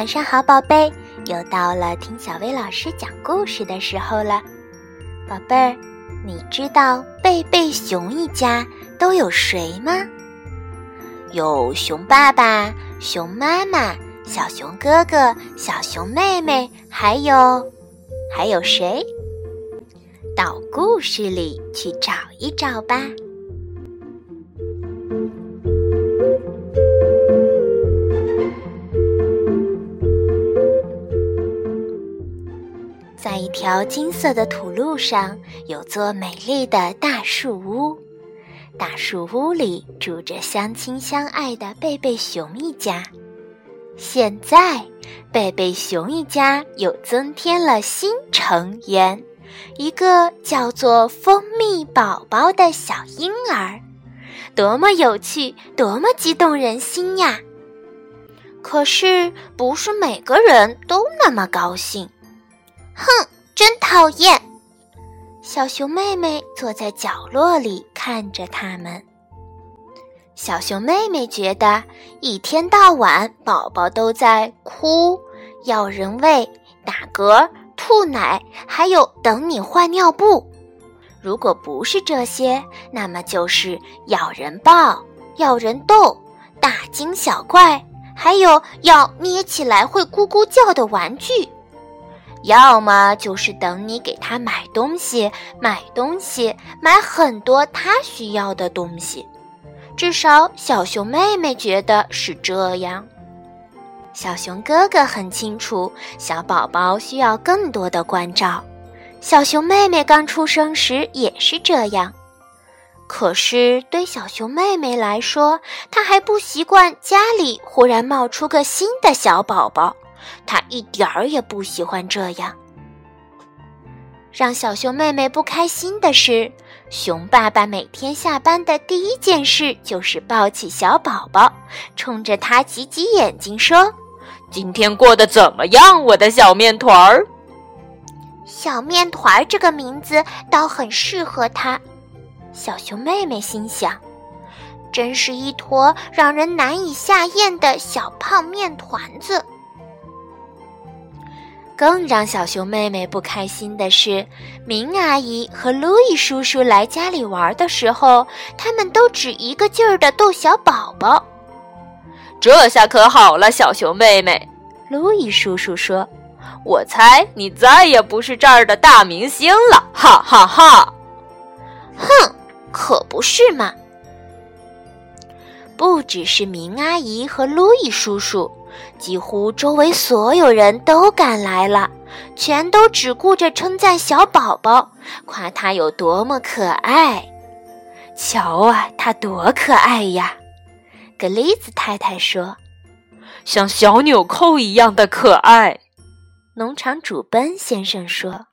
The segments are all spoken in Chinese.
晚上好，宝贝，又到了听小薇老师讲故事的时候了。宝贝儿，你知道贝贝熊一家都有谁吗？有熊爸爸、熊妈妈、小熊哥哥、小熊妹妹，还有还有谁？到故事里去找一找吧。一条金色的土路上，有座美丽的大树屋。大树屋里住着相亲相爱的贝贝熊一家。现在，贝贝熊一家又增添了新成员，一个叫做蜂蜜宝宝的小婴儿。多么有趣，多么激动人心呀！可是，不是每个人都那么高兴。哼，真讨厌！小熊妹妹坐在角落里看着他们。小熊妹妹觉得一天到晚宝宝都在哭、要人喂、打嗝、吐奶，还有等你换尿布。如果不是这些，那么就是要人抱、要人逗、大惊小怪，还有要捏起来会咕咕叫的玩具。要么就是等你给他买东西，买东西，买很多他需要的东西。至少小熊妹妹觉得是这样。小熊哥哥很清楚，小宝宝需要更多的关照。小熊妹妹刚出生时也是这样。可是对小熊妹妹来说，她还不习惯家里忽然冒出个新的小宝宝。他一点儿也不喜欢这样。让小熊妹妹不开心的是，熊爸爸每天下班的第一件事就是抱起小宝宝，冲着他挤挤眼睛说：“今天过得怎么样，我的小面团儿？”小面团儿这个名字倒很适合他。小熊妹妹心想：“真是一坨让人难以下咽的小胖面团子。”更让小熊妹妹不开心的是，明阿姨和路易叔叔来家里玩的时候，他们都只一个劲儿的逗小宝宝。这下可好了，小熊妹妹，路易叔叔说：“我猜你再也不是这儿的大明星了，哈哈哈！”哼，可不是嘛！不只是明阿姨和路易叔叔。几乎周围所有人都赶来了，全都只顾着称赞小宝宝，夸他有多么可爱。瞧啊，他多可爱呀！格丽兹太太说：“像小纽扣一样的可爱。”农场主奔先生说：“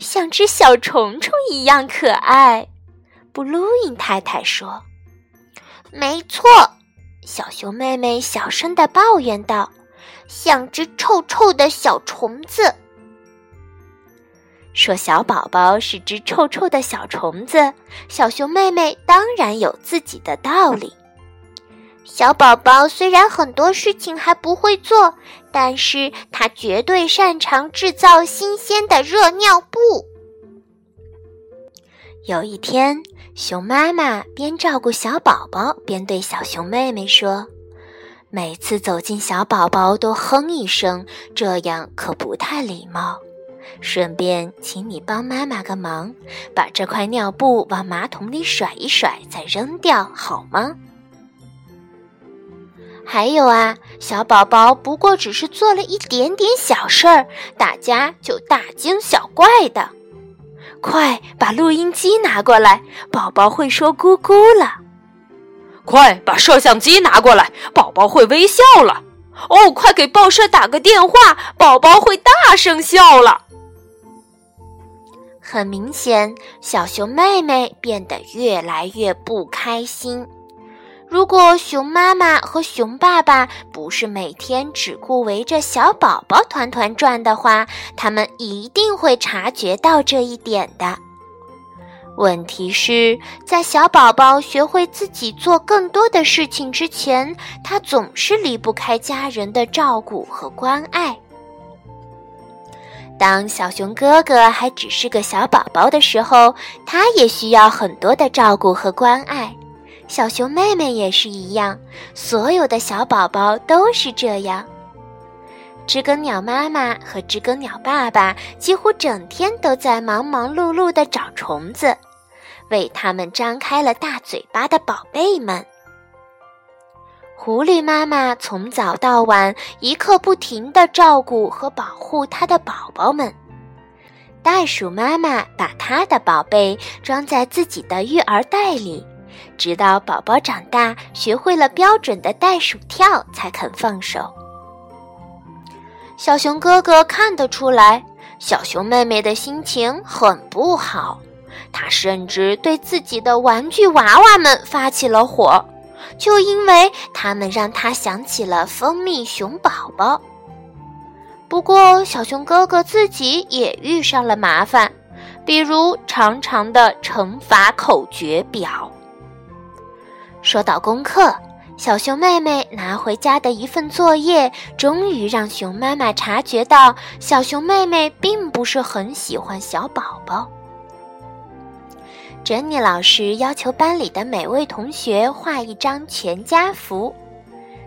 像只小虫虫一样可爱。”布鲁因太太说：“没错。”小熊妹妹小声的抱怨道：“像只臭臭的小虫子。”说小宝宝是只臭臭的小虫子，小熊妹妹当然有自己的道理。小宝宝虽然很多事情还不会做，但是他绝对擅长制造新鲜的热尿布。有一天。熊妈妈边照顾小宝宝，边对小熊妹妹说：“每次走进小宝宝都哼一声，这样可不太礼貌。顺便，请你帮妈妈个忙，把这块尿布往马桶里甩一甩，再扔掉，好吗？”还有啊，小宝宝不过只是做了一点点小事儿，大家就大惊小怪的。快把录音机拿过来，宝宝会说“咕咕”了。快把摄像机拿过来，宝宝会微笑了。哦，快给报社打个电话，宝宝会大声笑了。很明显，小熊妹妹变得越来越不开心。如果熊妈妈和熊爸爸不是每天只顾围着小宝宝团团转的话，他们一定会察觉到这一点的。问题是在小宝宝学会自己做更多的事情之前，他总是离不开家人的照顾和关爱。当小熊哥哥还只是个小宝宝的时候，他也需要很多的照顾和关爱。小熊妹妹也是一样，所有的小宝宝都是这样。知更鸟妈妈和知更鸟爸爸几乎整天都在忙忙碌碌地找虫子，为它们张开了大嘴巴的宝贝们。狐狸妈妈从早到晚一刻不停地照顾和保护它的宝宝们。袋鼠妈妈把它的宝贝装在自己的育儿袋里，直到宝宝长大学会了标准的袋鼠跳，才肯放手。小熊哥哥看得出来，小熊妹妹的心情很不好。他甚至对自己的玩具娃娃们发起了火，就因为他们让他想起了蜂蜜熊宝宝。不过，小熊哥哥自己也遇上了麻烦，比如长长的乘法口诀表。说到功课。小熊妹妹拿回家的一份作业，终于让熊妈妈察觉到，小熊妹妹并不是很喜欢小宝宝。珍妮老师要求班里的每位同学画一张全家福。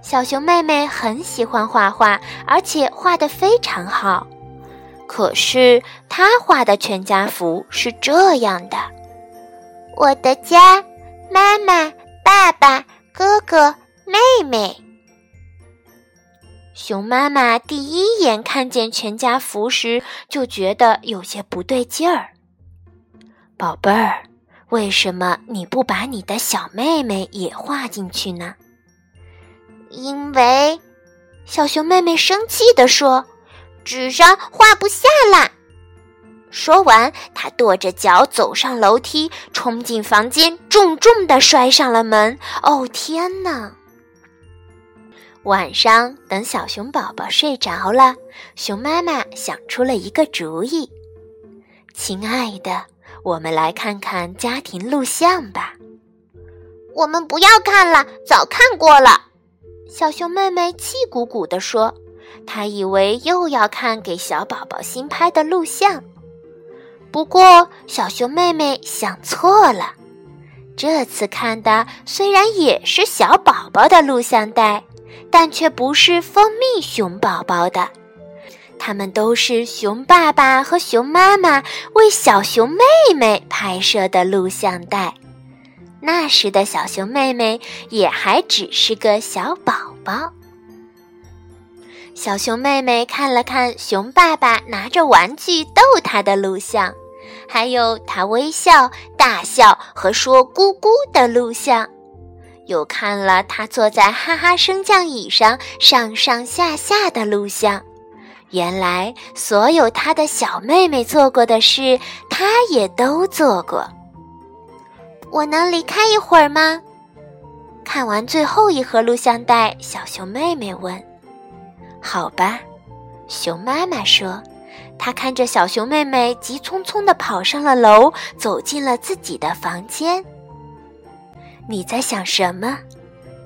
小熊妹妹很喜欢画画，而且画得非常好。可是她画的全家福是这样的：我的家，妈妈，爸爸。哥哥、妹妹，熊妈妈第一眼看见全家福时就觉得有些不对劲儿。宝贝儿，为什么你不把你的小妹妹也画进去呢？因为，小熊妹妹生气地说：“纸上画不下啦。”说完，他跺着脚走上楼梯，冲进房间，重重地摔上了门。哦，天哪！晚上，等小熊宝宝睡着了，熊妈妈想出了一个主意：“亲爱的，我们来看看家庭录像吧。”“我们不要看了，早看过了。”小熊妹妹气鼓鼓地说：“她以为又要看给小宝宝新拍的录像。”不过，小熊妹妹想错了。这次看的虽然也是小宝宝的录像带，但却不是蜂蜜熊宝宝的。他们都是熊爸爸和熊妈妈为小熊妹妹拍摄的录像带。那时的小熊妹妹也还只是个小宝宝。小熊妹妹看了看熊爸爸拿着玩具逗她的录像。还有他微笑、大笑和说“咕咕”的录像，又看了他坐在哈哈升降椅上上上下下的录像。原来，所有他的小妹妹做过的事，他也都做过。我能离开一会儿吗？看完最后一盒录像带，小熊妹妹问：“好吧。”熊妈妈说。他看着小熊妹妹急匆匆地跑上了楼，走进了自己的房间。你在想什么？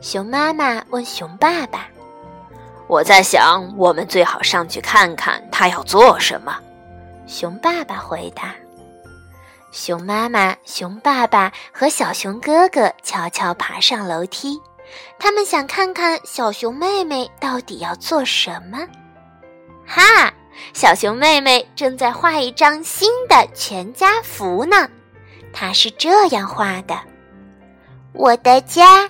熊妈妈问熊爸爸。我在想，我们最好上去看看他要做什么。熊爸爸回答。熊妈妈、熊爸爸和小熊哥哥悄悄爬上楼梯，他们想看看小熊妹妹到底要做什么。哈！小熊妹妹正在画一张新的全家福呢，她是这样画的：我的家，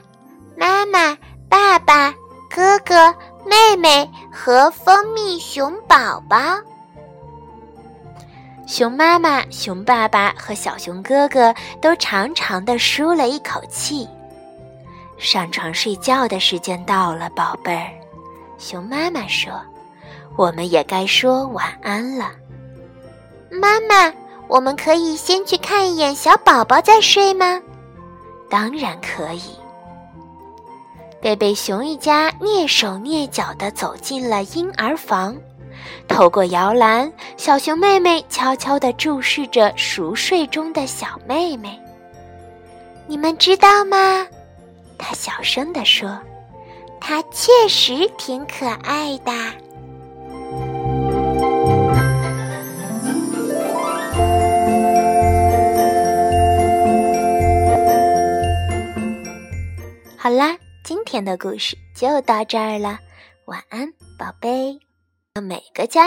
妈妈、爸爸、哥哥、妹妹和蜂蜜熊宝宝。熊妈妈、熊爸爸和小熊哥哥都长长的舒了一口气。上床睡觉的时间到了，宝贝儿。熊妈妈说。我们也该说晚安了，妈妈。我们可以先去看一眼小宝宝再睡吗？当然可以。贝贝熊一家蹑手蹑脚地走进了婴儿房，透过摇篮，小熊妹妹悄悄地注视着熟睡中的小妹妹。你们知道吗？她小声地说：“她确实挺可爱的。”好啦，今天的故事就到这儿了，晚安，宝贝。每个家。